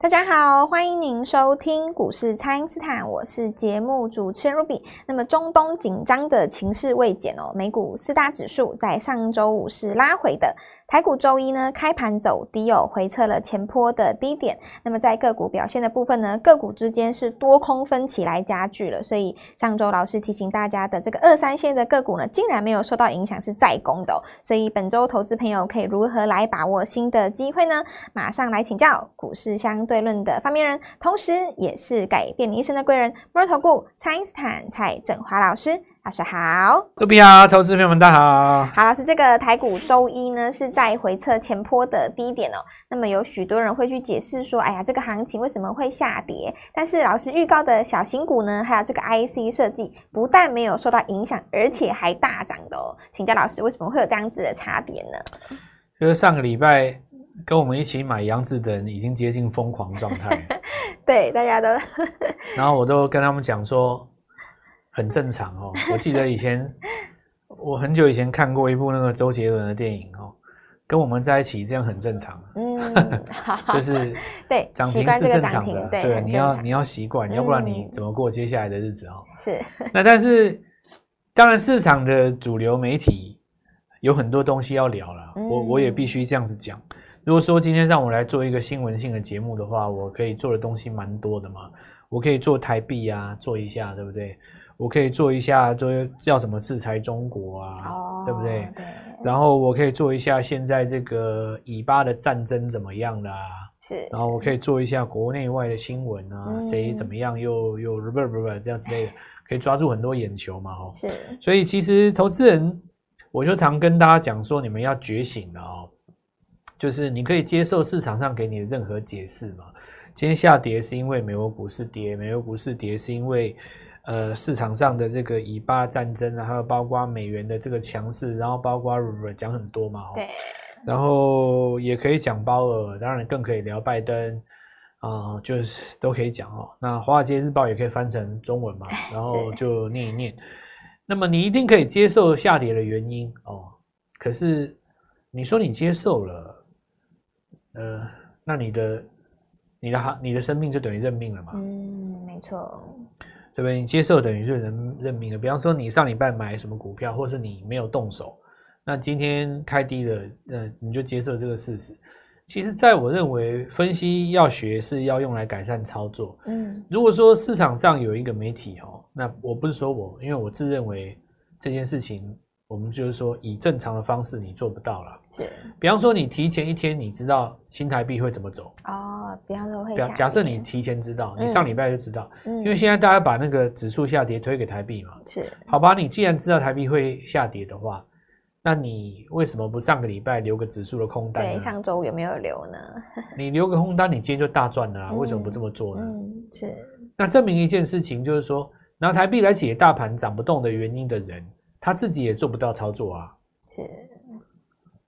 大家好，欢迎您收听股市蔡因斯坦，我是节目主持人 Ruby。那么中东紧张的情势未减哦，美股四大指数在上周五是拉回的。台股周一呢，开盘走低哦，回测了前波的低点。那么在个股表现的部分呢，个股之间是多空分歧来加剧了。所以上周老师提醒大家的这个二三线的个股呢，竟然没有受到影响，是在攻的。所以本周投资朋友可以如何来把握新的机会呢？马上来请教股市相对论的发明人，同时也是改变你一生的贵人——摩尔投顾蔡因斯坦蔡振华老师。老师好，各位好，投资朋友们大家好。好，老师，这个台股周一呢是在回测前坡的低点哦。那么有许多人会去解释说，哎呀，这个行情为什么会下跌？但是老师预告的小型股呢，还有这个 IC 设计，不但没有受到影响，而且还大涨的哦。请教老师，为什么会有这样子的差别呢？就是上个礼拜跟我们一起买杨子的人已经接近疯狂状态，对，大家都。然后我都跟他们讲说。很正常哦，我记得以前我很久以前看过一部那个周杰伦的电影哦，跟我们在一起这样很正常，嗯，就是 对涨停是正常的，对，对，你要你要习惯，要不然你怎么过接下来的日子哦？是，那但是当然市场的主流媒体有很多东西要聊了，我我也必须这样子讲。如果说今天让我来做一个新闻性的节目的话，我可以做的东西蛮多的嘛，我可以做台币啊，做一下，对不对？我可以做一下，说叫什么制裁中国啊，哦、对不对？对。然后我可以做一下现在这个以巴的战争怎么样啦？是。然后我可以做一下国内外的新闻啊，嗯、谁怎么样又又不不不这样之类的，可以抓住很多眼球嘛，哦。是。所以其实投资人，我就常跟大家讲说，你们要觉醒了哦，就是你可以接受市场上给你的任何解释嘛。今天下跌是因为美国股市跌，美国股市跌是因为。呃，市场上的这个以巴战争，然后包括美元的这个强势，然后包括讲很多嘛，对，然后也可以讲鲍尔，当然更可以聊拜登啊、呃，就是都可以讲哦。那华尔街日报也可以翻成中文嘛，然后就念一念。那么你一定可以接受下跌的原因哦，可是你说你接受了，呃，那你的你的哈，你的生命就等于认命了嘛？嗯，没错。对不对？你接受等于是人认命了。比方说，你上礼拜买什么股票，或是你没有动手，那今天开低了，那你就接受这个事实。其实，在我认为，分析要学是要用来改善操作。嗯，如果说市场上有一个媒体哦，那我不是说我，因为我自认为这件事情。我们就是说，以正常的方式你做不到了。是，比方说你提前一天你知道新台币会怎么走哦。比方说会，假设你提前知道，你上礼拜就知道，因为现在大家把那个指数下跌推给台币嘛。是，好吧，你既然知道台币会下跌的话，那你为什么不上个礼拜留个指数的空单？对，上周有没有留呢？你留个空单，你今天就大赚了啊。为什么不这么做呢？嗯，是。那证明一件事情，就是说拿台币来解大盘涨不动的原因的人。他自己也做不到操作啊，是，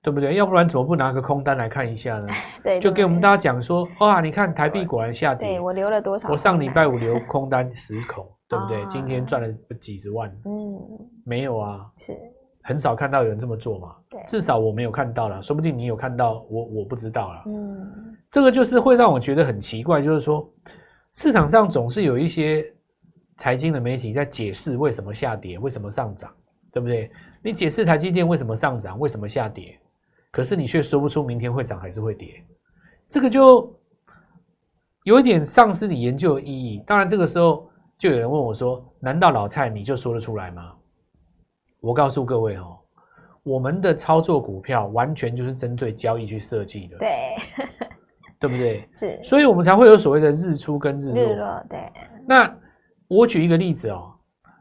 对不对？要不然怎么不拿个空单来看一下呢？对，就给我们大家讲说，哇，你看台币果然下跌。对，我留了多少？我上礼拜五留空单 十口，对不对？今天赚了几十万。嗯，没有啊，是，很少看到有人这么做嘛。对，至少我没有看到了，说不定你有看到，我我不知道了。嗯，这个就是会让我觉得很奇怪，就是说市场上总是有一些财经的媒体在解释为什么下跌，为什么上涨。对不对？你解释台积电为什么上涨，为什么下跌，可是你却说不出明天会涨还是会跌，这个就有一点丧失你研究的意义。当然，这个时候就有人问我说：“难道老蔡你就说得出来吗？”我告诉各位哦，我们的操作股票完全就是针对交易去设计的，对，对不对？是，所以我们才会有所谓的日出跟日落。日落，对。那我举一个例子哦，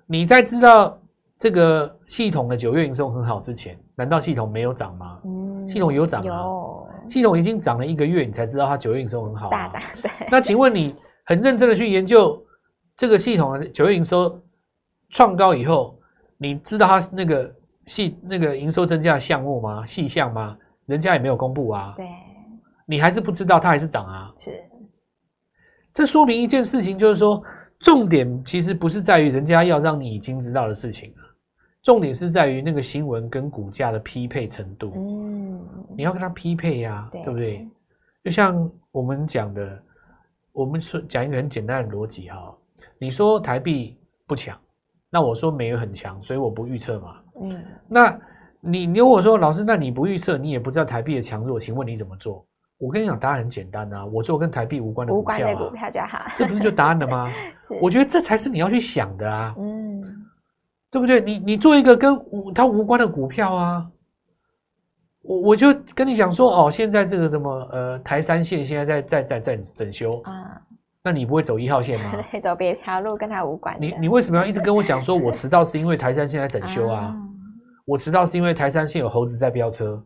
你在知道。这个系统的九月营收很好之前，难道系统没有涨吗？嗯，系统有涨啊。系统已经涨了一个月，你才知道它九月营收很好啊。大涨，对。那请问你很认真的去研究这个系统的九月营收创高以后，你知道它那个细那个营收增加的项目吗？细项吗？人家也没有公布啊。对。你还是不知道它还是涨啊？是。这说明一件事情，就是说重点其实不是在于人家要让你已经知道的事情。重点是在于那个新闻跟股价的匹配程度，嗯，你要跟他匹配呀，对不对？就像我们讲的，我们说讲一个很简单的逻辑哈，你说台币不强，那我说美元很强，所以我不预测嘛。嗯，那你如果说老师，那你不预测，你也不知道台币的强弱，请问你怎么做？我跟你讲，答案很简单啊，我做跟台币无关的股票，啊，无关的股票就好，这不是就答案了吗？我觉得这才是你要去想的啊，嗯，对不对？你你做一个跟它无关的股票啊，我我就跟你讲说，哦，现在这个什么呃台山线现在在在在在整修啊，那你不会走一号线吗？走别条路跟他无关。你你为什么要一直跟我讲说我迟到是因为台山线在整修啊？啊我迟到是因为台山线有猴子在飙车，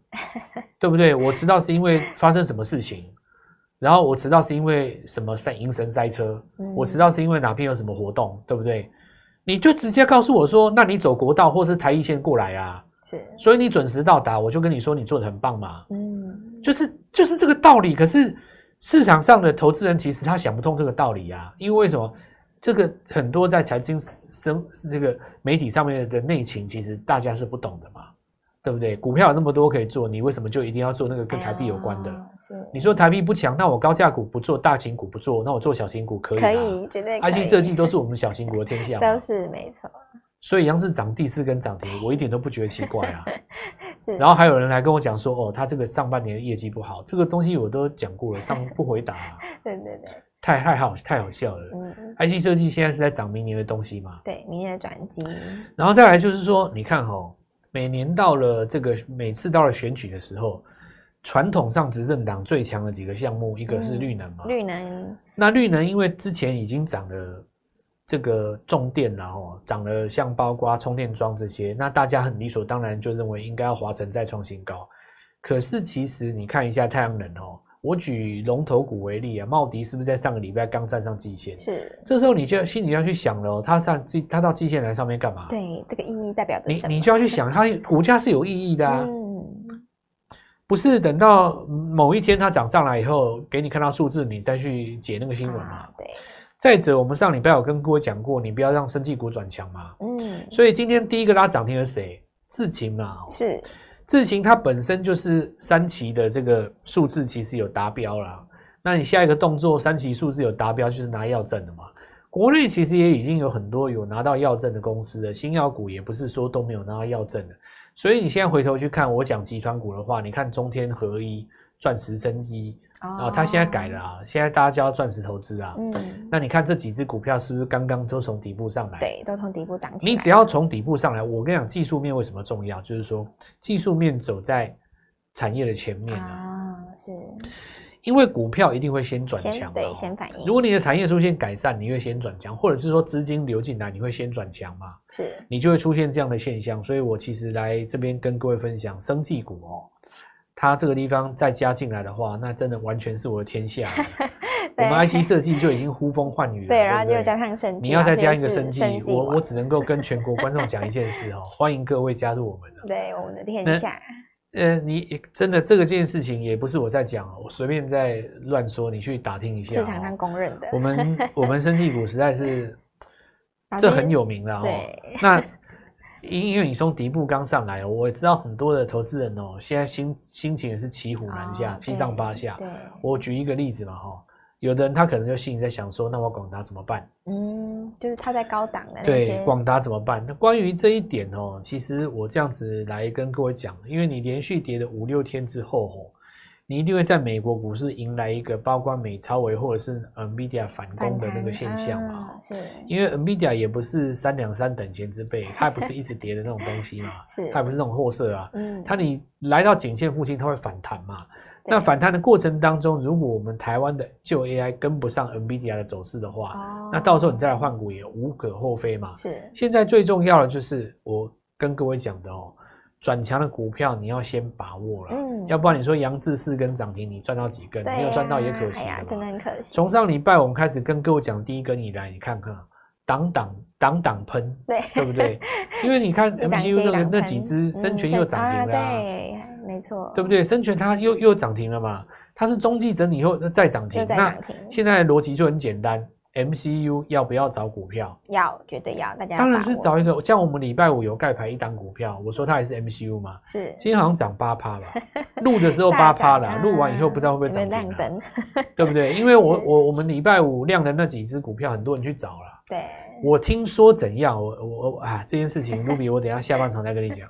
对不对？我迟到是因为发生什么事情，然后我迟到是因为什么塞银神塞车，嗯、我迟到是因为哪边有什么活动，对不对？你就直接告诉我说，那你走国道或是台一线过来啊？是，所以你准时到达，我就跟你说你做的很棒嘛。嗯，就是就是这个道理。可是市场上的投资人其实他想不通这个道理啊，因为为什么？这个很多在财经生这个媒体上面的内情，其实大家是不懂的嘛，对不对？股票有那么多可以做，你为什么就一定要做那个跟台币有关的？哎、是你说台币不强，那我高价股不做，大型股不做，那我做小型股可以？可以，绝对可以。IC 设计都是我们小型股的天下，都是没错。所以阳是涨第四根涨停，我一点都不觉得奇怪啊。然后还有人来跟我讲说，哦，他这个上半年的业绩不好，这个东西我都讲过了，上不回答、啊。对对对。太太好太好笑了。嗯，IC 设计现在是在涨明年的东西嘛？对，明年的转机。然后再来就是说，你看哈、喔，每年到了这个每次到了选举的时候，传统上执政党最强的几个项目，一个是绿能嘛。绿能。那绿能因为之前已经涨了这个重电，然后涨了像包括充电桩这些，那大家很理所当然就认为应该要华晨再创新高。可是其实你看一下太阳能哦、喔。我举龙头股为例啊，茂迪是不是在上个礼拜刚站上季线？是，这时候你就心里要去想了，它上季，它到季线来上面干嘛？对，这个意义代表的？你你就要去想，它股价是有意义的啊，嗯，不是等到某一天它涨上来以后，给你看到数字，你再去解那个新闻嘛，啊？对。再者，我们上礼拜有跟各位讲过，你不要让生技股转强嘛。嗯。所以今天第一个拉涨停的是谁？智勤嘛。是。智勤它本身就是三期的这个数字，其实有达标了。那你下一个动作，三期数字有达标，就是拿药证的嘛。国内其实也已经有很多有拿到药证的公司了，新药股也不是说都没有拿到药证的。所以你现在回头去看我讲集团股的话，你看中天合一、钻石生机。啊，他现在改了啊！现在大家叫钻石投资啊。嗯，那你看这几只股票是不是刚刚都从底部上来？对，都从底部涨起来。你只要从底部上来，我跟你讲，技术面为什么重要？就是说，技术面走在产业的前面啊。是，因为股票一定会先转强，对，先反应。如果你的产业出现改善，你会先转强，或者是说资金流进来，你会先转强嘛？是，你就会出现这样的现象。所以我其实来这边跟各位分享生技股哦。它这个地方再加进来的话，那真的完全是我的天下。我们 IC 设计就已经呼风唤雨了，对，然后就加上生技，你要再加一个生技，我我只能够跟全国观众讲一件事哦，欢迎各位加入我们了。对，我们的天下。呃，你真的这个件事情也不是我在讲，我随便在乱说，你去打听一下。市场上公认的，我们我们生技股实在是 这很有名的哦。那。因因为你从底部刚上来，我也知道很多的投资人哦，现在心心情也是骑虎难下，七上八下。对，我举一个例子嘛，哈，有的人他可能就心里在想说，那我广达怎么办？嗯，就是他在高档的那些。对，广达怎么办？那关于这一点哦，其实我这样子来跟各位讲，因为你连续跌了五六天之后，哦。你一定会在美国股市迎来一个包括美超微或者是 NVIDIA 反攻的那个现象嘛？啊、是，因为 NVIDIA 也不是三两三等闲之辈，它也不是一直跌的那种东西嘛，是，它也不是那种货色啊。嗯，它你来到颈线附近，它会反弹嘛？那反弹的过程当中，如果我们台湾的旧 AI 跟不上 NVIDIA 的走势的话，哦、那到时候你再来换股也无可厚非嘛。是，现在最重要的就是我跟各位讲的哦。转强的股票你要先把握了，嗯，要不然你说杨志四根涨停，你赚到几根？没有赚到也可惜了，真的很可惜。从上礼拜我们开始跟各位讲第一根以来，你看看，挡挡挡挡喷，对。对不对？因为你看 MCU 那个那几只生全又涨停了，对，没错，对不对？生全它又又涨停了嘛，它是中继整理以后再涨停，那现在的逻辑就很简单，MCU 要不要找股票？要，绝对要。大家当然是找一个，像我们礼拜五有盖牌一档股票，我说它也是 MCU 嘛。是。今天好像涨八趴吧？录的时候八趴啦，录完以后不知道会不会涨 对不对？因为我我我们礼拜五亮的那几只股票，很多人去找了。对。我听说怎样？我我我啊，这件事情，Ruby，我等一下下半场再跟你讲。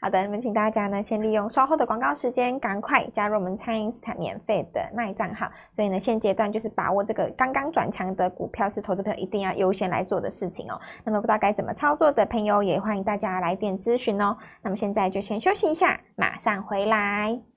好的，那么请大家呢，先利用稍后的广告时间，赶快加入我们蔡因斯坦免费的那一账号。所以呢，现阶段就是把握这个刚刚转强的股票，是投资朋友一定要优先来做的事情哦。那么不知道该怎么操作的朋友，也欢迎大家来电咨询哦。那么现在就先休息一下，马上回来。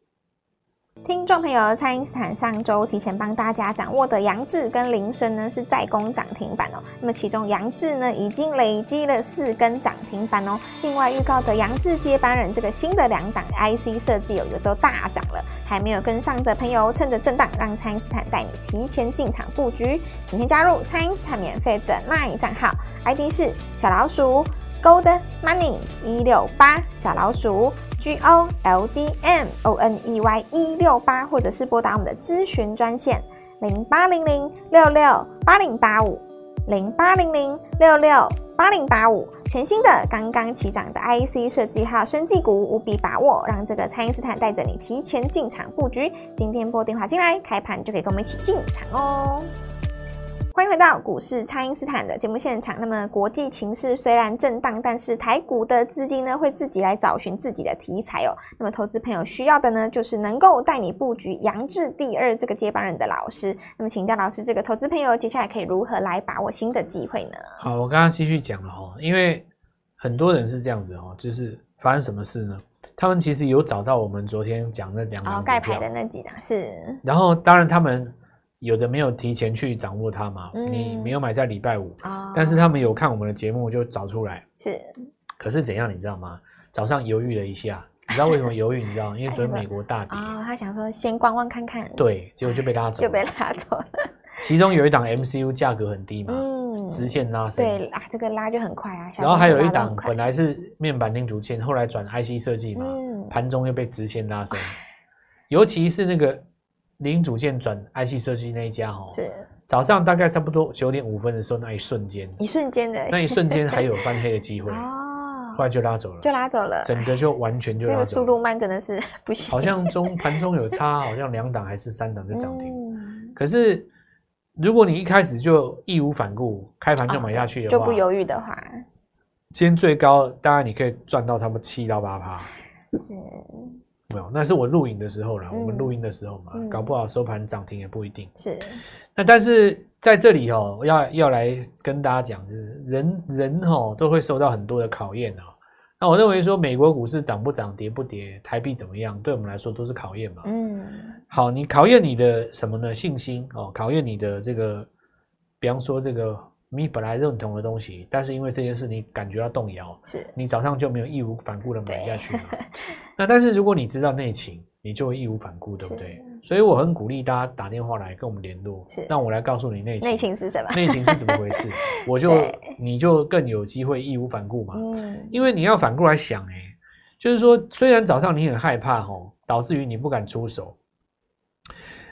听众朋友，蔡因斯坦上周提前帮大家掌握的杨智跟铃声呢，是再攻涨停板哦。那么其中杨智呢，已经累积了四根涨停板哦。另外预告的杨智接班人这个新的两档 IC 设计有一个都大涨了。还没有跟上的朋友，趁着震荡，让蔡因斯坦带你提前进场布局。请先加入蔡因斯坦免费的 LINE 账号，ID 是小老鼠 Gold Money 一六八小老鼠。G O L D M O N E Y 一六八，或者是拨打我们的咨询专线零八零零六六八零八五零八零零六六八零八五。全新的刚刚起涨的 IC 设计号生技股，无比把握，让这个蔡因斯坦带着你提前进场布局。今天拨电话进来，开盘就可以跟我们一起进场哦。欢迎回到股市，蔡因斯坦的节目现场。那么国际情势虽然震荡，但是台股的资金呢会自己来找寻自己的题材哦。那么投资朋友需要的呢，就是能够带你布局杨志第二这个接班人的老师。那么请教老师，这个投资朋友接下来可以如何来把握新的机会呢？好，我刚刚继续讲了哈，因为很多人是这样子哦，就是发生什么事呢？他们其实有找到我们昨天讲的两档盖牌的那几档是，然后当然他们。有的没有提前去掌握它嘛？嗯、你没有买在礼拜五，哦、但是他们有看我们的节目就找出来。是，可是怎样你知道吗？早上犹豫了一下，你知道为什么犹豫？你知道？因为昨天美国大跌 啊、哦，他想说先观望看看。对，结果就被拉走，就被拉走了。其中有一档 MCU 价格很低嘛，嗯，直线拉升。对啊，这个拉就很快啊。然后还有一档本来是面板零组件，后来转 IC 设计嘛，嗯，盘中又被直线拉升，尤其是那个。零组件转 IC 设计那一家哈，是。早上大概差不多九点五分的时候，那一瞬间，一瞬间的，那一瞬间还有翻黑的机会。哦，后来就拉走了，就拉走了，整个就完全就拉走了，那个速度慢真的是不行，好像中盘中有差，好像两档还是三档就涨停，嗯、可是如果你一开始就义无反顾开盘就买下去的话，就不犹豫的话，今天最高当然你可以赚到差不多七到八趴，是。没有，那是我录影的时候啦。嗯、我们录音的时候嘛，嗯、搞不好收盘涨停也不一定。是，那但是在这里哦，要要来跟大家讲，就是人人哦都会受到很多的考验哦。那我认为说，美国股市涨不涨、跌不跌、台币怎么样，对我们来说都是考验嘛。嗯，好，你考验你的什么呢？信心哦，考验你的这个，比方说这个。你本来认同的东西，但是因为这件事你感觉到动摇，是你早上就没有义无反顾的买下去嘛？对那但是如果你知道内情，你就会义无反顾，对不对？所以我很鼓励大家打电话来跟我们联络，是让我来告诉你内情。内情是什么？内情是怎么回事？我就你就更有机会义无反顾嘛。嗯，因为你要反过来想，哎，就是说，虽然早上你很害怕吼，导致于你不敢出手，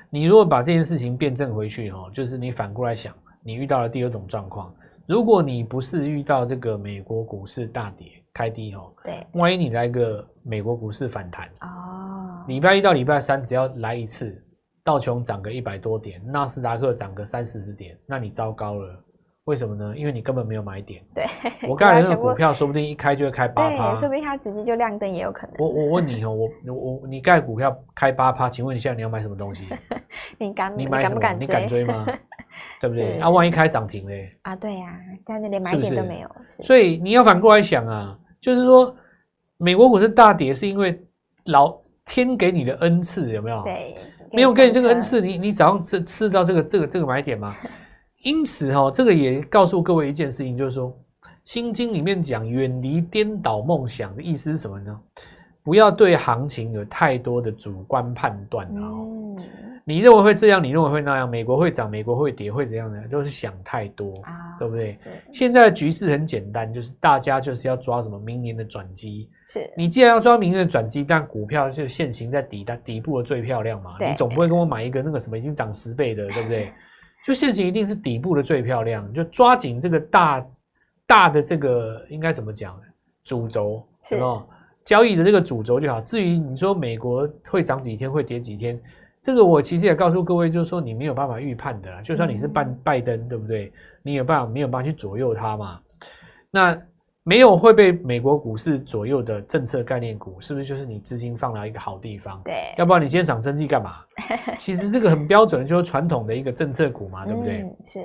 你如果把这件事情辩证回去吼，就是你反过来想。你遇到了第二种状况，如果你不是遇到这个美国股市大跌开低哦，对，万一你来个美国股市反弹哦，礼拜一到礼拜三只要来一次，道琼涨个一百多点，纳斯达克涨个三四十点，那你糟糕了。为什么呢？因为你根本没有买点。对，我刚才那个股票说不定一开就会开八趴，说不定它直接就亮灯也有可能。我我问你哦，我我你盖股票开八趴，请问你现在你要买什么东西？你敢？你买什么？你敢不敢追？你敢追吗？对不对？那，万一开涨停嘞？啊，对呀，但是连买点都没有。所以你要反过来想啊，就是说美国股市大跌是因为老天给你的恩赐有没有？对，没有给你这个恩赐，你你早上吃吃到这个这个这个买点吗？因此，哈，这个也告诉各位一件事情，就是说，《心经》里面讲远离颠倒梦想的意思是什么呢？不要对行情有太多的主观判断，然后你认为会这样，你认为会那样，美国会涨，美国会跌，会怎样呢？都是想太多，啊对不对？现在的局势很简单，就是大家就是要抓什么明年的转机。是你既然要抓明年的转机，但股票就现行在底的底部的最漂亮嘛，你总不会跟我买一个那个什么已经涨十倍的，对不对？就现行一定是底部的最漂亮，就抓紧这个大大的这个应该怎么讲呢？主轴是哦，交易的这个主轴就好。至于你说美国会涨几天，会跌几天，这个我其实也告诉各位，就是说你没有办法预判的啦。就算你是拜拜登，嗯、对不对？你有办法没有办法去左右它嘛？那。没有会被美国股市左右的政策概念股，是不是就是你资金放到一个好地方？对，要不然你今天涨生技干嘛？其实这个很标准的，就是传统的一个政策股嘛，对不对？嗯、是。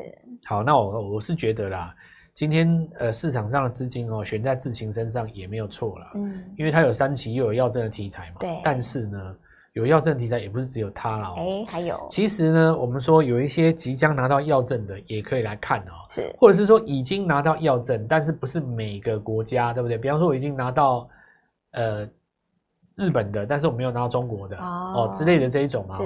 好，那我我是觉得啦，今天呃市场上的资金哦悬在智勤身上也没有错啦，嗯，因为它有三期又有药证的题材嘛，对。但是呢。有药证题材也不是只有它了，哎，还有，其实呢，我们说有一些即将拿到药证的，也可以来看哦，是，或者是说已经拿到药证，但是不是每个国家，对不对？比方说我已经拿到，呃。日本的，但是我没有拿到中国的哦，哦之类的这一种嘛。是。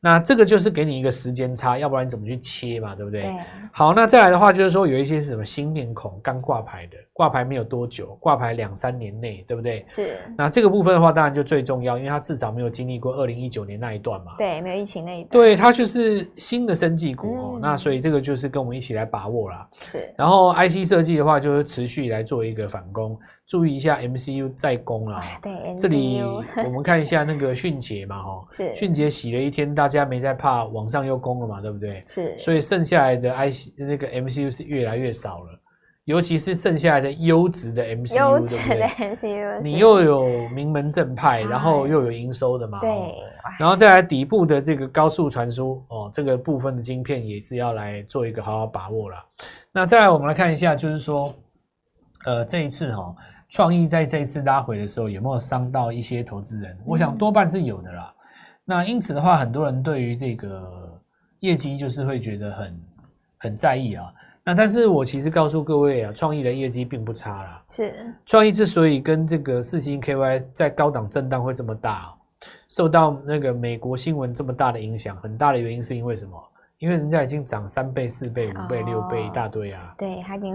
那这个就是给你一个时间差，要不然你怎么去切嘛，对不对？对。好，那再来的话就是说有一些是什么新面孔刚挂牌的，挂牌没有多久，挂牌两三年内，对不对？是。那这个部分的话，当然就最重要，因为它至少没有经历过二零一九年那一段嘛。对，没有疫情那一段。对，它就是新的生技股哦。嗯、那所以这个就是跟我们一起来把握啦。是。然后 IC 设计的话，就是持续来做一个反攻。注意一下 MCU 再攻了，对，这里我们看一下那个迅捷嘛，哈，是。迅捷洗了一天，大家没在怕，往上又攻了嘛，对不对？是，所以剩下来的 IC 那个 MCU 是越来越少了，尤其是剩下来的优质的 MCU，优质的 MCU，你又有名门正派，然后又有营收的嘛，对，然后再来底部的这个高速传输哦，这个部分的晶片也是要来做一个好好把握了。那再来我们来看一下，就是说，呃，这一次哈。创意在这一次拉回的时候，有没有伤到一些投资人？我想多半是有的啦。那因此的话，很多人对于这个业绩就是会觉得很很在意啊。那但是我其实告诉各位啊，创意的业绩并不差啦。是创意之所以跟这个四星 KY 在高档震荡会这么大，受到那个美国新闻这么大的影响，很大的原因是因为什么？因为人家已经涨三倍、四倍、五倍、六倍一大堆啊！对，还挺。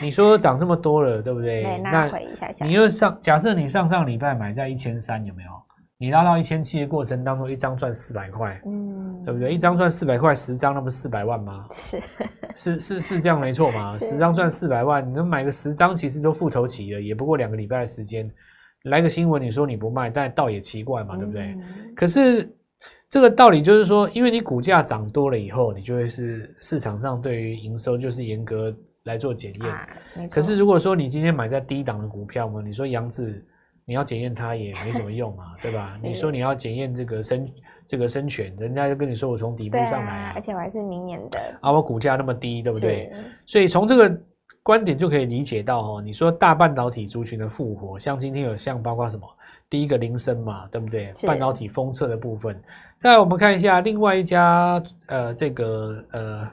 你说涨这么多了，对不对？对，拉回一下下。你又上，假设你上上礼拜买在一千三，有没有？你拉到一千七的过程当中，一张赚四百块，嗯，对不对？一张赚四百块，十张那不是四百万吗？是，是是是这样没错嘛？十张赚四百万，你能买个十张，其实都付头期了，也不过两个礼拜的时间。来个新闻，你说你不卖，但倒也奇怪嘛，对不对？嗯、可是。这个道理就是说，因为你股价涨多了以后，你就会是市场上对于营收就是严格来做检验。啊、可是如果说你今天买在低档的股票嘛，你说杨子，你要检验它也没什么用嘛，对吧？你说你要检验这个生这个生权，人家就跟你说我从底部上来啊，啊，而且我还是明年的啊，我股价那么低，对不对？所以从这个观点就可以理解到哦，你说大半导体族群的复活，像今天有像包括什么？第一个铃声嘛，对不对？半导体封测的部分。再来我们看一下另外一家，呃，这个呃，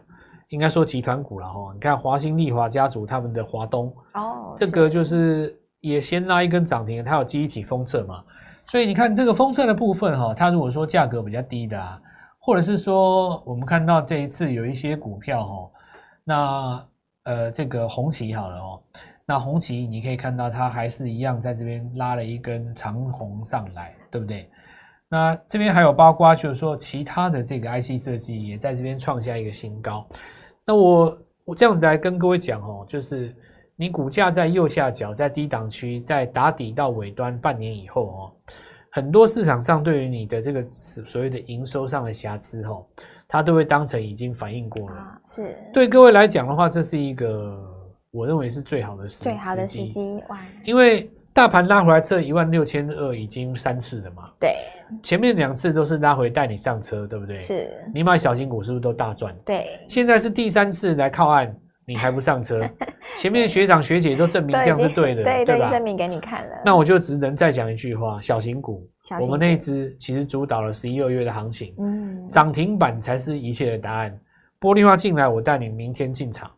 应该说集团股了哈。你看华新丽华家族他们的华东哦，这个就是也先拉一根涨停，它有记忆体封测嘛。所以你看这个封测的部分哈，它如果说价格比较低的，啊，或者是说我们看到这一次有一些股票哈，那呃这个红旗好了哦。那红旗，你可以看到它还是一样在这边拉了一根长红上来，对不对？那这边还有包括就是说其他的这个 IC 设计也在这边创下一个新高。那我我这样子来跟各位讲哦，就是你股价在右下角，在低档区，在打底到尾端半年以后哦，很多市场上对于你的这个所谓的营收上的瑕疵哦，它都会当成已经反映过了。啊，是。对各位来讲的话，这是一个。我认为是最好的时机，最好的时机哇！因为大盘拉回来测一万六千二已经三次了嘛，对，前面两次都是拉回带你上车，对不对？是，你买小型股是不是都大赚？对，现在是第三次来靠岸，你还不上车？前面学长学姐都证明这样是对的，对对吧？证明给你看了。那我就只能再讲一句话：小型股，我们那一只其实主导了十一二月的行情，嗯，涨停板才是一切的答案。玻璃化进来，我带你明天进场。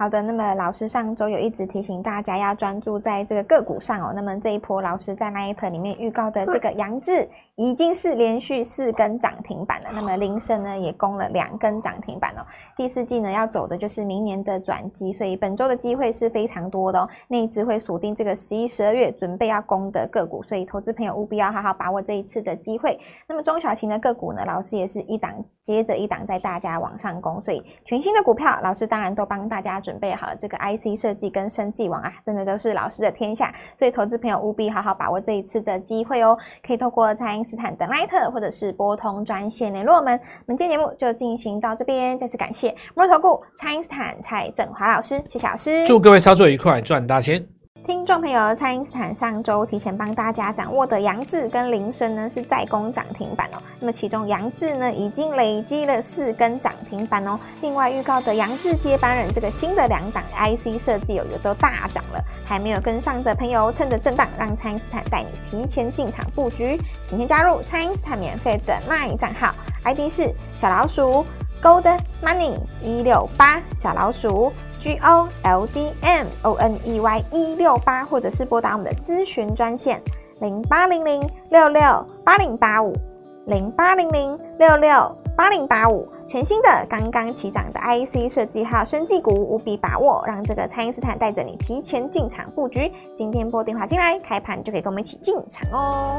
好的，那么老师上周有一直提醒大家要专注在这个个股上哦。那么这一波老师在 LINE 里面预告的这个杨志已经是连续四根涨停板了。那么菱生呢也攻了两根涨停板哦。第四季呢要走的就是明年的转机，所以本周的机会是非常多的哦。那一次会锁定这个十一、十二月准备要攻的个股，所以投资朋友务必要好好把握这一次的机会。那么中小型的个股呢，老师也是一档接着一档在大家往上攻，所以全新的股票，老师当然都帮大家准准备好了这个 IC 设计跟生技网啊，真的都是老师的天下，所以投资朋友务必好好把握这一次的机会哦。可以透过蔡英斯坦的 LINE 或者是拨通专线联络我们。我们今天节目就进行到这边，再次感谢摩投顾蔡英斯坦蔡振华老师，谢谢老师，祝各位操作愉快，赚大钱。听众朋友，蔡因斯坦上周提前帮大家掌握的扬智跟菱生呢是在攻涨停板哦。那么其中扬智呢已经累积了四根涨停板哦。另外预告的扬智接班人这个新的两档 IC 设计哦，也都大涨了。还没有跟上的朋友，趁着震荡，让蔡因斯坦带你提前进场布局。请先加入蔡因斯坦免费的 LINE 账号，ID 是小老鼠。Gold Money 一六八小老鼠 G O L D M O N E Y 一六八，或者是拨打我们的咨询专线零八零零六六八零八五零八零零六六八零八五。全新的刚刚起涨的 IC 设计号生技股，无比把握，让这个蔡因斯坦带着你提前进场布局。今天拨电话进来，开盘就可以跟我们一起进场哦。